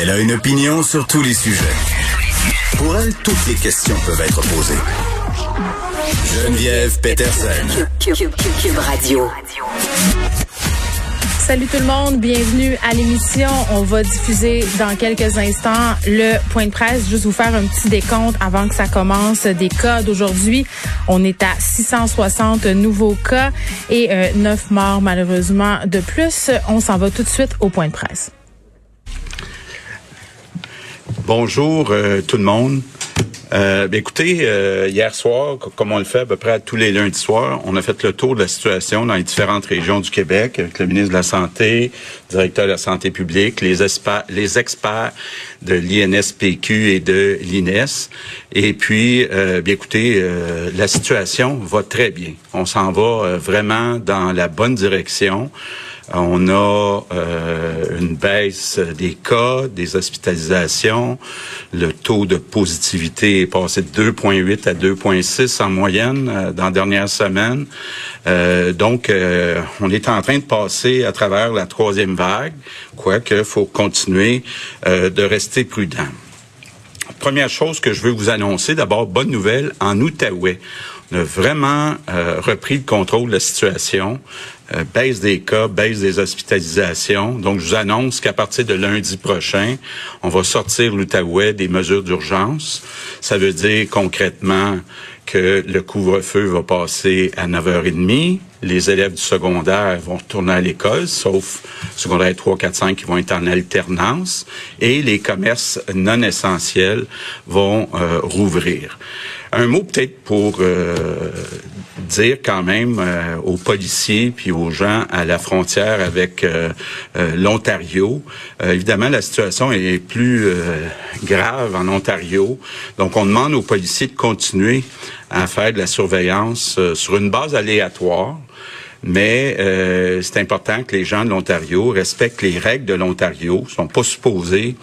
Elle a une opinion sur tous les sujets. Pour elle, toutes les questions peuvent être posées. Geneviève Peterson. Cube Radio. Salut tout le monde, bienvenue à l'émission. On va diffuser dans quelques instants le point de presse. Juste vous faire un petit décompte avant que ça commence des cas d'aujourd'hui. On est à 660 nouveaux cas et euh, 9 morts malheureusement de plus. On s'en va tout de suite au point de presse. Bonjour euh, tout le monde. Euh, ben, écoutez, euh, hier soir, comme on le fait à peu près tous les lundis soirs, on a fait le tour de la situation dans les différentes régions du Québec avec le ministre de la Santé, le directeur de la Santé publique, les, les experts de l'INSPQ et de l'INES. Et puis, euh, bien écoutez, la situation va très bien. On s'en va vraiment dans la bonne direction. On a euh, une baisse des cas, des hospitalisations. Le taux de positivité est passé de 2,8 à 2,6 en moyenne euh, dans la dernière semaine. Euh, donc, on est en train de passer à travers la troisième vague, quoique faut continuer de rester prudent. Première chose que je veux vous annoncer, d'abord, bonne nouvelle, en Outaouais. On a vraiment repris le contrôle de la situation. Euh, baisse des cas, baisse des hospitalisations. Donc, je vous annonce qu'à partir de lundi prochain, on va sortir l'Outaouais des mesures d'urgence. Ça veut dire concrètement que le couvre-feu va passer à 9h30. Les élèves du secondaire vont retourner à l'école, sauf secondaire 3, 4, 5 qui vont être en alternance. Et les commerces non essentiels vont euh, rouvrir. Un mot peut-être pour euh, dire quand même euh, aux policiers puis aux gens à la frontière avec euh, l'Ontario. évidemment, la situation est plus grave en Ontario. Donc, on demande aux policiers de continuer à faire de la surveillance sur une base aléatoire mais euh, c'est important que les gens de l'Ontario respectent les règles de l'Ontario. Ils sont pas supposés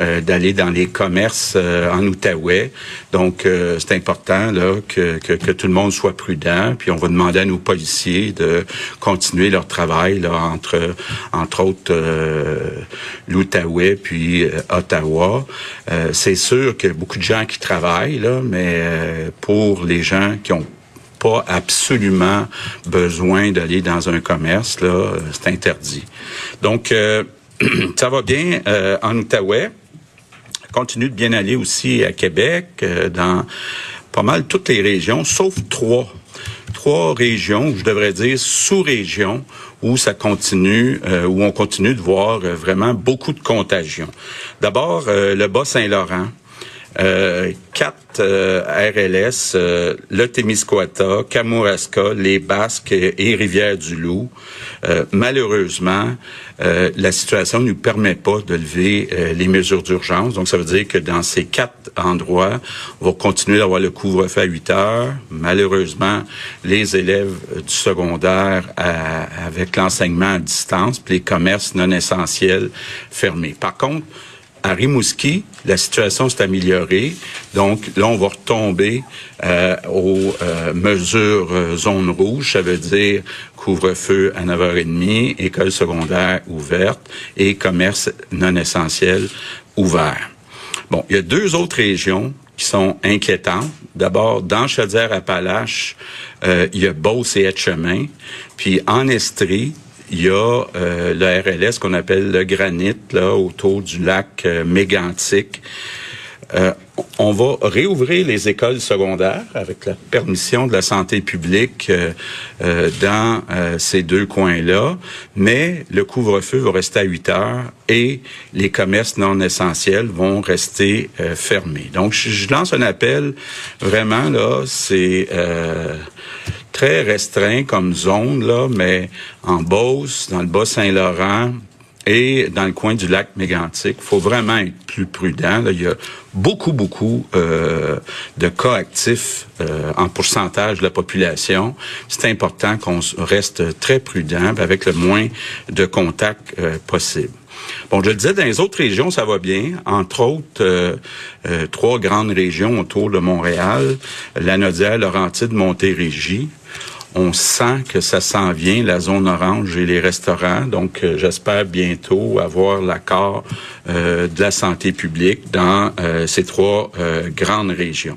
euh, d'aller dans les commerces euh, en Outaouais. Donc, c'est important là que, que, que, tout le monde soit prudent. Puis, on va demander à nos policiers de continuer leur travail là, entre, entre autres, l'Outaouais puis Ottawa. c'est sûr qu'il y a beaucoup de gens qui travaillent, là, mais pour les gens qui ont pas absolument besoin d'aller dans un commerce, là, c'est interdit. Donc, euh, ça va bien euh, en Outaouais. Continue de bien aller aussi à Québec, euh, dans pas mal toutes les régions, sauf trois. Trois régions, je devrais dire sous-régions, où ça continue, où on continue de voir vraiment beaucoup de contagion. D'abord, le Bas-Saint-Laurent, euh, quatre euh, RLS, euh, le Témiscouata, Kamouraska, les Basques et Rivière-du-Loup. Euh, malheureusement, la situation ne nous permet pas de lever les mesures d'urgence. Donc, ça veut dire que dans ces quatre endroits, on va continuer d'avoir le couvre-feu à 8 heures. Malheureusement, les élèves du secondaire avec l'enseignement à distance, puis les commerces non essentiels fermés. Par contre, à Rimouski, la situation s'est améliorée. Donc là, on va retomber euh, aux euh, mesures euh, zone rouge. Ça veut dire couvre-feu à 9h30, école secondaire ouverte et commerce non essentiel ouvert. Bon, il y a deux autres régions qui sont inquiétantes. D'abord, dans Chaudière-Appalaches, euh, il y a Beauce et Etchemin. Puis en Estrie, il y a euh, le RLS qu'on appelle le granit là autour du lac euh, mégantique. On va réouvrir les écoles secondaires avec la permission de la santé publique euh, euh, dans euh, ces deux coins-là, mais le couvre-feu va rester à 8 heures et les commerces non essentiels vont rester fermés. Donc, je, lance un appel vraiment là, c'est très restreint comme zone là, mais en Beauce, dans le Bas-Saint-Laurent, et dans le coin du lac Mégantic. Il faut vraiment être plus prudent. il y a beaucoup, beaucoup euh, de cas actifs euh, en pourcentage de la population. C'est important qu'on reste très prudent avec le moins de contacts euh, possible. Bon, je le disais, dans les autres régions, ça va bien. Entre autres, trois grandes régions autour de Montréal, la Nodière, Laurentide, Montérégie on sent que ça s'en vient, la zone orange et les restaurants. Donc, euh, j'espère bientôt avoir l'accord euh, de la santé publique dans euh, ces trois grandes régions.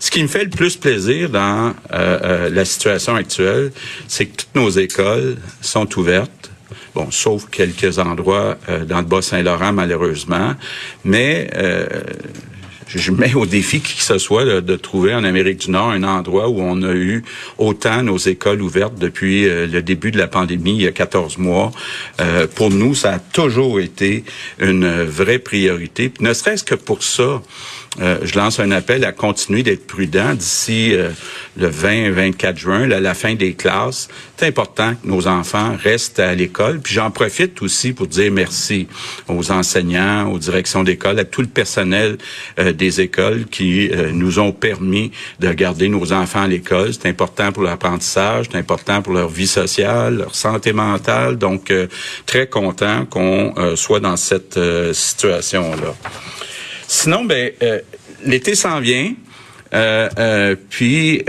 Ce qui me fait le plus plaisir dans la situation actuelle, c'est que toutes nos écoles sont ouvertes. Bon, sauf quelques endroits dans le Bas-Saint-Laurent, malheureusement. Mais je mets au défi qui que ce soit de, trouver en Amérique du Nord un endroit où on a eu autant nos écoles ouvertes depuis euh, le début de la pandémie il y a 14 mois. Euh, pour nous, ça a toujours été une vraie priorité. ne serait-ce que pour ça, euh, je lance un appel à continuer d'être prudent d'ici euh, le 20-24 juin, là, la fin des classes. C'est important que nos enfants restent à l'école. Puis j'en profite aussi pour dire merci aux enseignants, aux directions d'école, à tout le personnel euh, des écoles qui nous ont permis de garder nos enfants à l'école. C'est important pour l'apprentissage, c'est important pour leur vie sociale, leur santé mentale. Donc, très content qu'on soit dans cette situation-là. Sinon, ben, euh, l'été s'en vient. Euh, euh, puis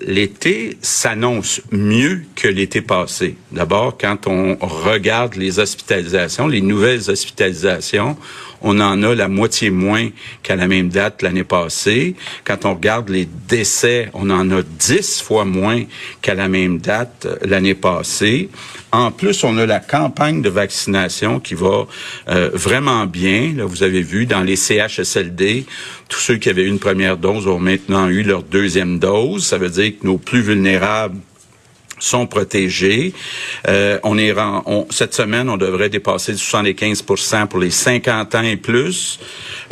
l'été s'annonce mieux que l'été passé. D'abord, quand on regarde les hospitalisations, les nouvelles hospitalisations, on en a la moitié moins qu'à la même date l'année passée. Quand on regarde les décès, on en a dix fois moins qu'à la même date euh, l'année passée. En plus, on a la campagne de vaccination qui va euh, vraiment bien. Là, vous avez vu dans les CHSLD, tous ceux qui avaient eu une première dose ont maintenant eu leur deuxième dose. Ça veut dire que nos plus vulnérables sont protégés. Euh, on est on, cette semaine, on devrait dépasser 75% pour les 50 ans et plus.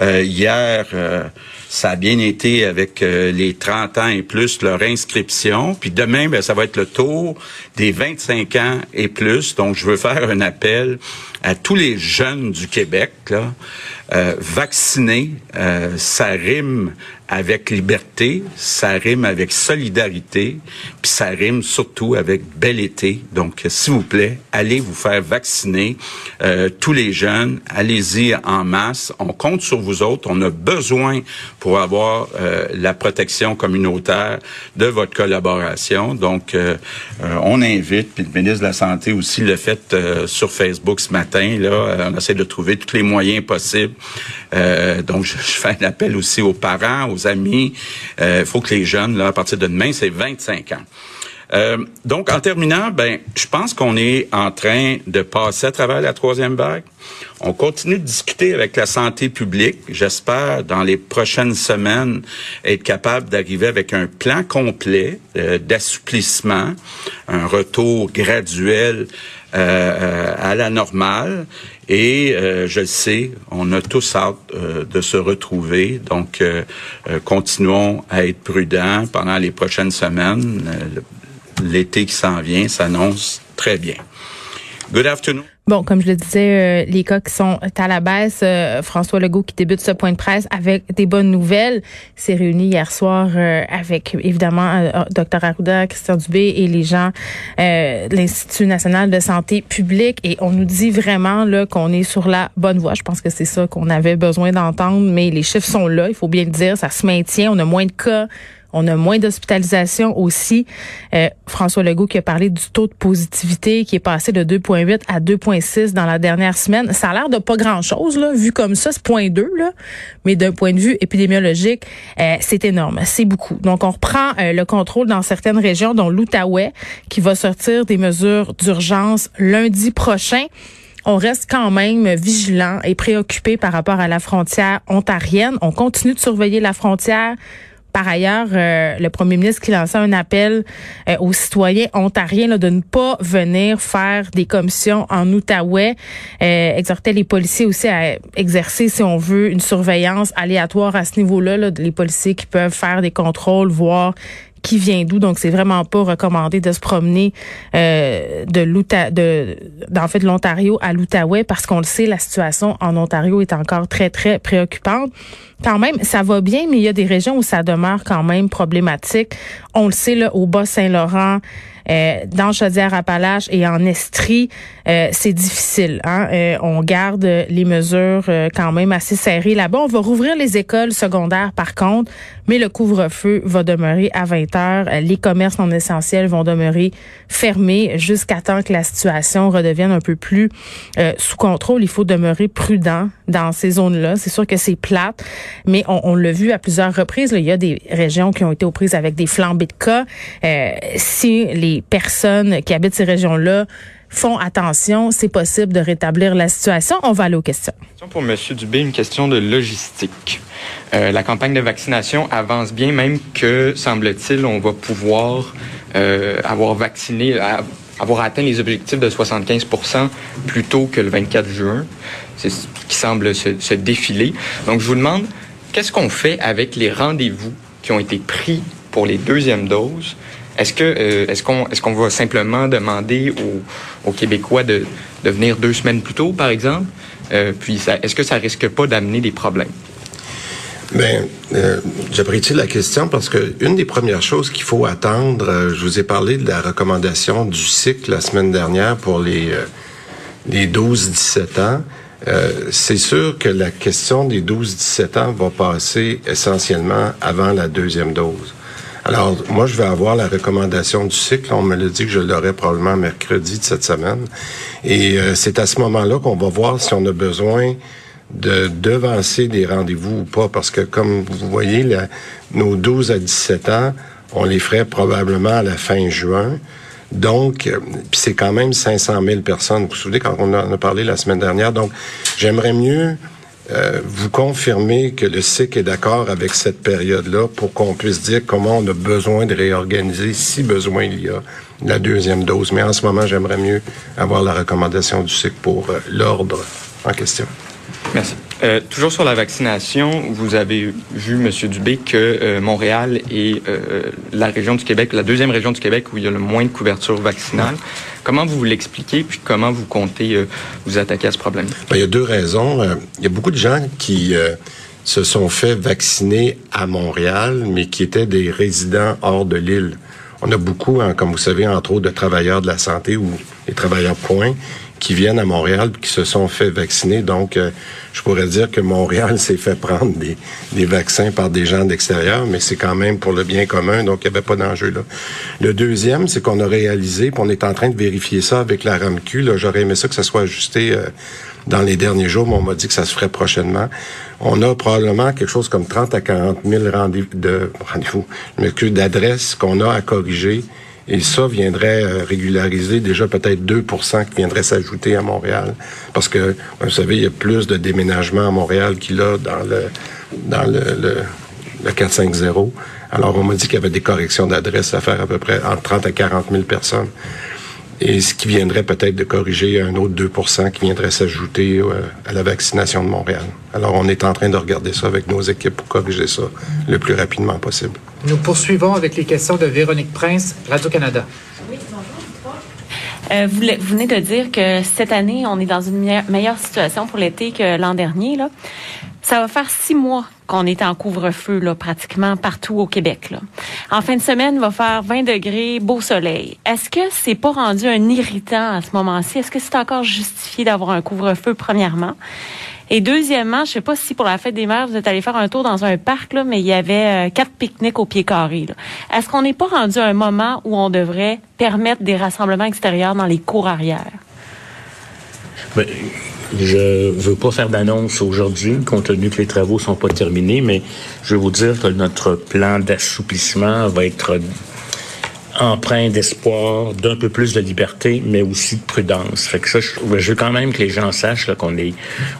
Euh, hier, euh, ça a bien été avec euh, les 30 ans et plus leur inscription. Puis demain, ben, ça va être le tour des 25 ans et plus. Donc, je veux faire un appel à tous les jeunes du Québec. Là, euh, vacciner, ça rime avec liberté, ça rime avec solidarité, puis ça rime surtout avec bel été. Donc, s'il vous plaît, allez vous faire vacciner. Euh, tous les jeunes, allez-y en masse. On compte sur vous autres. On a besoin pour avoir euh, la protection communautaire de votre collaboration. Donc, euh, on invite, puis le ministre de la Santé aussi l'a fait sur Facebook ce matin. Là, on essaie de trouver tous les moyens possibles. donc, je, je fais un appel aussi aux parents, aux amis. Il euh, faut que les jeunes, là, à partir de demain, c'est 25 ans. Euh, donc, en terminant, ben, je pense qu'on est en train de passer à travers la troisième vague. On continue de discuter avec la santé publique. J'espère, dans les prochaines semaines, être capable d'arriver avec un plan complet euh, d'assouplissement, un retour graduel euh, à la normale. Et euh, je le sais, on a tous hâte euh, de se retrouver. Donc, continuons à être prudents pendant les prochaines semaines. L'été qui s'en vient s'annonce très bien. Good afternoon. Bon, comme je le disais, euh, les cas qui sont à la baisse, euh, François Legault qui débute ce point de presse avec des bonnes nouvelles, s'est réuni hier soir euh, avec évidemment Dr Arruda, Christian Dubé et les gens de l'Institut national de santé publique et on nous dit vraiment là qu'on est sur la bonne voie. Je pense que c'est ça qu'on avait besoin d'entendre, mais les chiffres sont là, il faut bien le dire, ça se maintient, on a moins de cas on a moins d'hospitalisation aussi. Euh, François Legault qui a parlé du taux de positivité qui est passé de 2,8 à 2,6 dans la dernière semaine. Ça a l'air de pas grand-chose, vu comme ça, c'est point 2, là. Mais d'un point de vue épidémiologique, euh, c'est énorme, c'est beaucoup. Donc, on reprend euh, le contrôle dans certaines régions, dont l'Outaouais, qui va sortir des mesures d'urgence lundi prochain. on reste quand même vigilant et préoccupé par rapport à la frontière ontarienne. On continue de surveiller la frontière. Par ailleurs, euh, le premier ministre qui lançait un appel euh, aux citoyens ontariens de ne pas venir faire des commissions en Outaouais, euh, exhortait les policiers aussi à exercer, si on veut, une surveillance aléatoire à ce niveau-là, là, les policiers qui peuvent faire des contrôles, voir qui vient d'où. Donc, c'est vraiment pas recommandé de se promener euh, de l'Outa, de, en fait, de l'Ontario à l'Outaouais parce qu'on le sait, la situation en Ontario est encore très, très préoccupante. Quand même, ça va bien, mais il y a des régions où ça demeure quand même problématique. On le sait, là, au Bas-Saint-Laurent, euh, dans Chaudière-Appalaches et en Estrie, euh, c'est difficile. Hein? Euh, on garde les mesures quand même assez serrées là-bas. On va rouvrir les écoles secondaires par contre, mais le couvre-feu va demeurer à 20 heures. Les commerces non essentiels vont demeurer fermés jusqu'à temps que la situation redevienne un peu plus sous contrôle. Il faut demeurer prudent dans ces zones-là. C'est sûr que c'est plate, mais on, on l'a vu à plusieurs reprises. Là, il y a des régions qui ont été aux prises avec des flambées de cas. si les personnes qui habitent ces régions-là font attention, c'est possible de rétablir la situation. On va aller aux questions. Pour M. Dubé, une question de logistique. Euh, la campagne de vaccination avance bien, même que, semble-t-il, on va pouvoir euh, avoir vacciné, avoir atteint les objectifs de 75% plus tôt que le 24 juin. Ce qui semble se, se défiler. Donc, je vous demande, qu'est-ce qu'on fait avec les rendez-vous qui ont été pris pour les deuxièmes doses est-ce que euh, est-ce qu'on est-ce qu'on va simplement demander aux, Québécois de, de, venir deux semaines plus tôt, par exemple? Euh, puis est-ce que ça risque pas d'amener des problèmes? Bien, euh, j'apprécie la question parce que une des premières choses qu'il faut attendre, je vous ai parlé de la recommandation du cycle la semaine dernière pour les les 12-17 ans. c'est sûr que la question des 12-17 ans va passer essentiellement avant la deuxième dose. Alors, moi, je vais avoir la recommandation du cycle. On me l'a dit que je l'aurai probablement mercredi de cette semaine. Et euh, c'est à ce moment-là qu'on va voir si on a besoin de devancer des rendez-vous ou pas. Parce que, comme vous voyez, nos 12 à 17 ans, on les ferait probablement à la fin juin. Donc, euh, c'est quand même 500 000 personnes. Vous vous souvenez quand on en a parlé la semaine dernière. Donc, j'aimerais mieux euh, vous confirmez que le SIC est d'accord avec cette période-là pour qu'on puisse dire comment on a besoin de réorganiser, si besoin il y a, la deuxième dose. Mais en ce moment, j'aimerais mieux avoir la recommandation du SIC pour euh, l'ordre en question. Merci. Euh, toujours sur la vaccination, vous avez vu, M. Dubé, que euh, Montréal est euh, la région du Québec, la deuxième région du Québec où il y a le moins de couverture vaccinale. Comment vous l'expliquez, puis comment vous comptez vous attaquer à ce problème? Ben, il y a deux raisons. il y a beaucoup de gens qui se sont fait vacciner à Montréal, mais qui étaient des résidents hors de l'île. On a beaucoup, hein, comme vous savez, entre autres, de travailleurs de la santé ou des travailleurs points qui viennent à Montréal qui se sont fait vacciner. Donc, euh, je pourrais dire que Montréal s'est fait prendre des, des, vaccins par des gens d'extérieur, mais c'est quand même pour le bien commun, donc il n'y avait pas d'enjeu là. Le deuxième, c'est qu'on a réalisé, puis on est en train de vérifier ça avec la RAMQ. J'aurais aimé ça que ça soit ajusté euh, dans les derniers jours, mais on m'a dit que ça se ferait prochainement. On a probablement quelque chose comme 30 à 40 000 rendez-vous, de rendez-vous, d'adresses qu'on a à corriger et ça viendrait euh, régulariser déjà peut-être 2% qui viendraient s'ajouter à Montréal. Parce que, vous savez, il y a plus de déménagements à Montréal qu'il y a dans le, dans le, le 450. Alors, on m'a dit qu'il y avait des corrections d'adresse à faire à peu près entre 30 à 40 000 personnes et ce qui viendrait peut-être de corriger un autre 2% qui viendrait s'ajouter euh, à la vaccination de Montréal. Alors, on est en train de regarder ça avec nos équipes pour corriger ça le plus rapidement possible. Nous poursuivons avec les questions de Véronique Prince, Radio-Canada. Oui, euh, vous, venez de dire que cette année, on est dans une meilleure situation pour l'été que l'an dernier. Là. Ça va faire six mois qu'on est en couvre-feu là, pratiquement partout au Québec. Là. En fin de semaine, il va faire 20 degrés, beau soleil. Est-ce que c'est pas rendu un irritant à ce moment-ci? Est-ce que c'est encore justifié d'avoir un couvre-feu, premièrement? Et deuxièmement, je sais pas si pour la fête des mères, vous êtes allé faire un tour dans un parc, là, mais il y avait euh, quatre pique-niques au pied carré. Est-ce qu'on n'est pas rendu à un moment où on devrait permettre des rassemblements extérieurs dans les cours arrière? Ben, je veux pas faire d'annonce aujourd'hui, compte tenu que les travaux sont pas terminés, mais je vais vous dire que notre plan d'assouplissement va être empreint d'espoir, d'un peu plus de liberté, mais aussi de prudence. Fait que ça, je, veux quand même que les gens sachent qu'on est,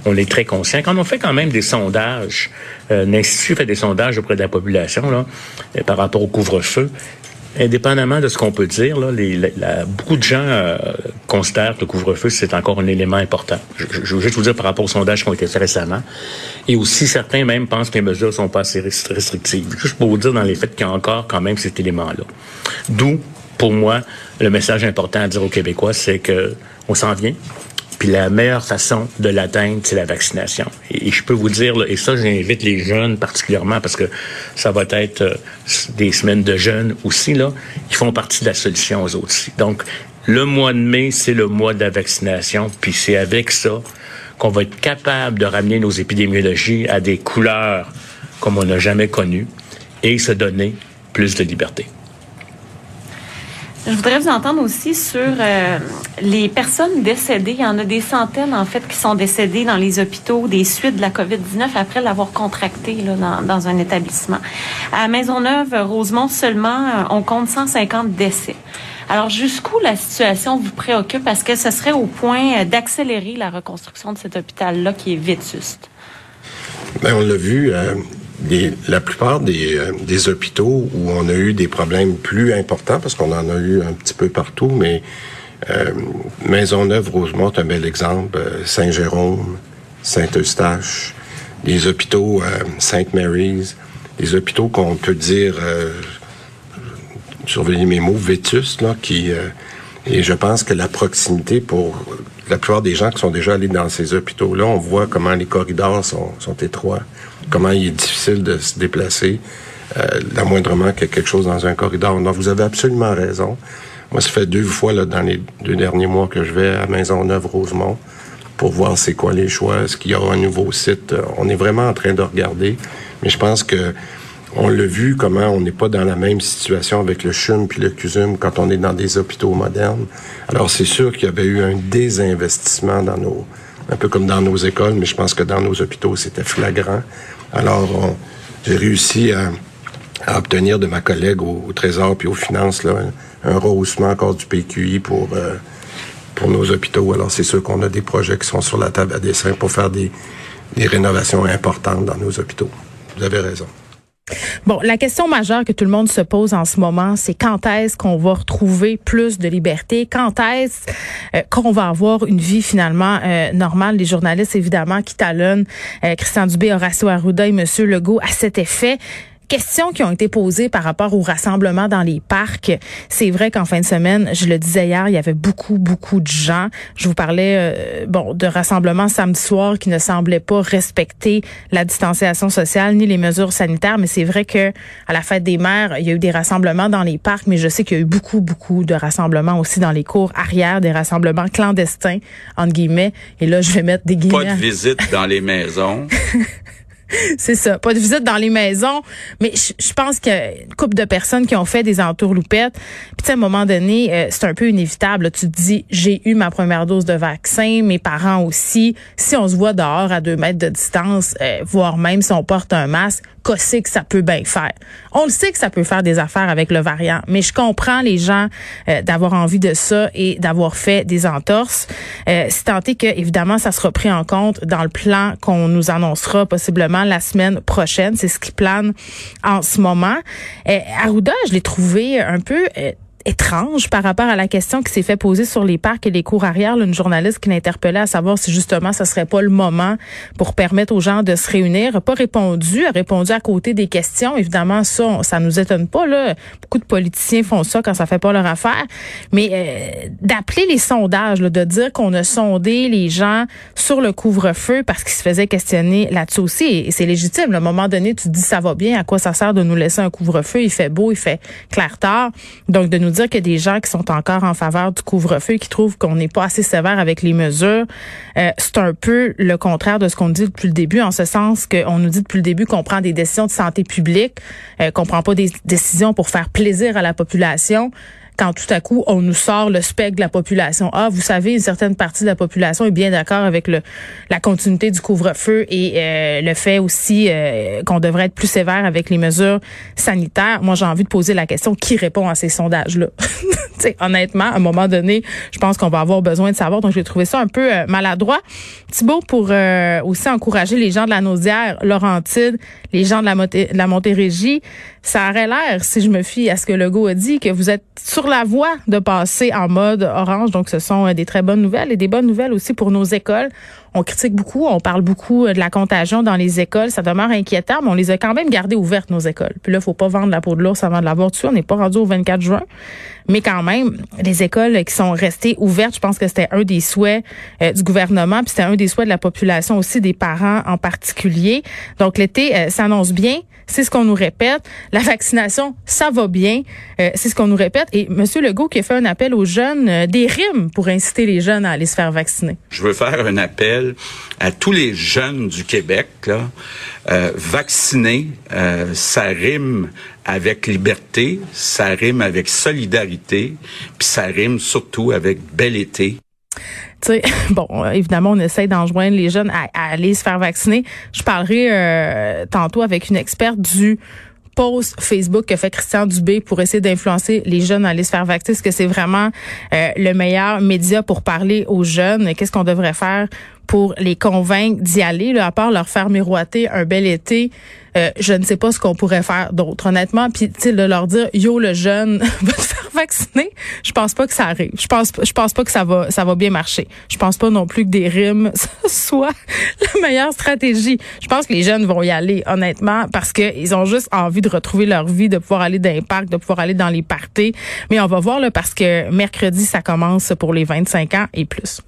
on est très conscient. Quand on fait quand même des sondages, euh, l'Institut fait des sondages auprès de la population là, euh, par rapport au couvre-feu, indépendamment de ce qu'on peut dire, là, les, beaucoup de gens euh, considèrent que le couvre-feu, c'est encore un élément important. Je, je, veux juste vous dire par rapport aux sondages qui ont été faits récemment. Et aussi, certains même pensent que les mesures sont pas assez restrictives. Juste pour vous dire dans les faits qu'il y a encore quand même cet élément-là. D'où, pour moi, le message important à dire aux Québécois, c'est que on s'en vient. Puis la meilleure façon de l'atteindre, c'est la vaccination. Et, je peux vous dire, et ça, j'invite les jeunes particulièrement parce que ça va être euh, des semaines de jeunes aussi, là. Ils font partie de la solution aux autres. Donc, le mois de mai, c'est le mois de la vaccination. Puis c'est avec ça qu'on va être capable de ramener nos épidémiologies à des couleurs comme on n'a jamais connues et se donner plus de liberté. Je voudrais vous entendre aussi sur euh, les personnes décédées. Il y en a des centaines, en fait, qui sont décédées dans les hôpitaux des suites de la COVID-19 après l'avoir contracté là, dans, dans, un établissement. À Maisonneuve, Rosemont, seulement, euh, on compte 150 décès. Alors, jusqu'où la situation vous préoccupe? Est-ce que ce serait au point euh, d'accélérer la reconstruction de cet hôpital-là qui est vétuste? Bien, on l'a vu, la plupart des, euh, des, hôpitaux où on a eu des problèmes plus importants, parce qu'on en a eu un petit peu partout, mais euh, Maisonneuve, Rosemont, un bel exemple, euh, Saint-Jérôme, Saint-Eustache, les hôpitaux euh, Sainte Mary's, les hôpitaux qu'on peut dire, euh, surveiller mes mots, vétus, là, qui... et je pense que la proximité pour la plupart des gens qui sont déjà allés dans ces hôpitaux-là, on voit comment les corridors sont étroits comment il est difficile de se déplacer, euh, la moindrement qu'il y a quelque chose dans un corridor. Donc, vous avez absolument raison. Moi, ça fait deux fois là, dans les deux derniers mois que je vais à Maisonneuve-Rosemont pour voir c'est quoi les choix, est-ce qu'il y aura un nouveau site. On est vraiment en train de regarder, mais je pense que on l'a vu comment on n'est pas dans la même situation avec le CHUM puis le CUSUM quand on est dans des hôpitaux modernes. Alors c'est sûr qu'il y avait eu un désinvestissement dans nos un peu comme dans nos écoles, mais je pense que dans nos hôpitaux, c'était flagrant. Alors, j'ai réussi à, obtenir de ma collègue au, Trésor puis aux finances là, un, rehaussement encore du PQI pour, euh, pour nos hôpitaux. Alors, c'est sûr qu'on a des projets qui sont sur la table à dessin pour faire des, des rénovations importantes dans nos hôpitaux. Vous avez raison. Bon, la question majeure que tout le monde se pose en ce moment, c'est quand est-ce qu'on va retrouver plus de liberté? Quand est-ce euh, qu'on va avoir une vie finalement euh, normale? Les journalistes, évidemment, qui talonnent euh, Christian Dubé, Horacio Arruda et Monsieur Legault à cet effet questions qui ont été posées par rapport au rassemblement dans les parcs. C'est vrai qu'en fin de semaine, je le disais hier, il y avait beaucoup, beaucoup de gens. Je vous parlais euh, bon de rassemblements samedi soir qui ne semblaient pas respecter la distanciation sociale ni les mesures sanitaires. Mais c'est vrai que à la fête des mères, il y a eu des rassemblements dans les parcs, mais je sais qu'il y a eu beaucoup, beaucoup de rassemblements aussi dans les cours arrière, des rassemblements clandestins entre guillemets. Et là, je vais mettre des guillemets. Pas de visite dans les maisons. c'est ça. Pas de visite dans les maisons, mais je, pense qu'il y a une couple de personnes qui ont fait des entourloupettes. Puis à un moment donné, euh, c'est un peu inévitable. Tu te dis, j'ai eu ma première dose de vaccin, mes parents aussi. Si on se voit dehors à deux mètres de distance, euh, voire même si on porte un masque, qu'est-ce que ça peut bien faire? On le sait que ça peut faire des affaires avec le variant, mais je comprends les gens euh, d'avoir envie de ça et d'avoir fait des entorses. Euh, c'est tenté que, évidemment, ça sera pris en compte dans le plan qu'on nous annoncera possiblement la semaine prochaine. C'est ce qui plane en ce moment. Euh, Arruda, je l'ai trouvé un peu euh, étrange par rapport à la question qui s'est fait poser sur les parcs et les cours arrière. une journaliste qui l'interpellait à savoir si justement ce serait pas le moment pour permettre aux gens de se réunir. A pas répondu, a répondu à côté des questions. Évidemment, ça, ça nous étonne pas. Là. Beaucoup de politiciens font ça quand ça fait pas leur affaire. Mais euh, d'appeler les sondages, de dire qu'on a sondé les gens sur le couvre-feu parce qu'ils se faisaient questionner là-dessus aussi, et, c'est légitime. À un moment donné, tu te dis ça va bien, à quoi ça sert de nous laisser un couvre-feu? Il fait beau, il fait clair tard. Donc, de nous dire qu'il y a des gens qui sont encore en faveur du couvre-feu, qui trouvent qu'on n'est pas assez sévère avec les mesures. Euh, c'est un peu le contraire de ce qu'on dit depuis le début, en ce sens qu'on nous dit depuis le début qu'on prend des décisions de santé publique, euh, qu'on prend pas des décisions pour faire plaisir à la population. Quand tout à coup on nous sort le spectre de la population. Ah, vous savez, une certaine partie de la population est bien d'accord avec le la continuité du couvre-feu et euh, le fait aussi euh, qu'on devrait être plus sévère avec les mesures sanitaires. Moi, j'ai envie de poser la question qui répond à ces sondages-là? honnêtement, à un moment donné, je pense qu'on va avoir besoin de savoir. Donc, j'ai trouvé ça un peu euh, maladroit. Thibault, pour aussi encourager les gens de la Naudière, Laurentide, les gens de la, de la Montérégie, ça aurait l'air, si je me fie à ce que Legault a dit, que vous êtes sur la voie de passer en mode orange. Donc, ce sont euh, des très bonnes nouvelles et des bonnes nouvelles aussi pour nos écoles. On critique beaucoup, on parle beaucoup euh, de la contagion dans les écoles. Ça demeure inquiétant, mais on les a quand même gardées ouvertes, nos écoles. Puis là, faut pas vendre la peau de l'ours avant de l'avoir dessus. On n'est pas rendu au 24 juin. Mais quand même, les écoles qui sont restées ouvertes, je pense que c'était un des souhaits euh, du gouvernement, puis c'était un des souhaits de la population aussi, des parents en particulier. Donc, l'été s'annonce bien. C'est ce qu'on nous répète. La vaccination, ça va bien. Euh, c'est ce qu'on nous répète. Et M. Legault qui a fait un appel aux jeunes, euh, des rimes pour inciter les jeunes à aller se faire vacciner. Je veux faire un appel à tous les jeunes du Québec. Euh, vacciner, ça rime avec liberté, ça rime avec solidarité, puis ça rime surtout avec bel été. Tu bon, évidemment, on essaie d'enjoindre les jeunes à, aller se faire vacciner. Je parlerai euh, tantôt avec une experte du post Facebook que fait Christian Dubé pour essayer d'influencer les jeunes à aller se faire vacciner. Est-ce que c'est vraiment euh, le meilleur média pour parler aux jeunes? Qu'est-ce qu'on devrait faire pour les convaincre d'y aller, à part leur faire miroiter un bel été? Euh, je ne sais pas ce qu'on pourrait faire d'autre, honnêtement. Puis, tu sais, de leur dire, yo, le jeune, va te faire vacciner, je pense pas que ça arrive. Je pense, je pense pas que ça va, ça va bien marcher. Je pense pas non plus que des rimes soit la meilleure stratégie. Je pense que les jeunes vont y aller, honnêtement, parce qu'ils ont juste envie de retrouver leur vie, de pouvoir aller dans les parcs, de pouvoir aller dans les parties. Mais on va voir, là, parce que mercredi, ça commence pour les 25 ans et plus.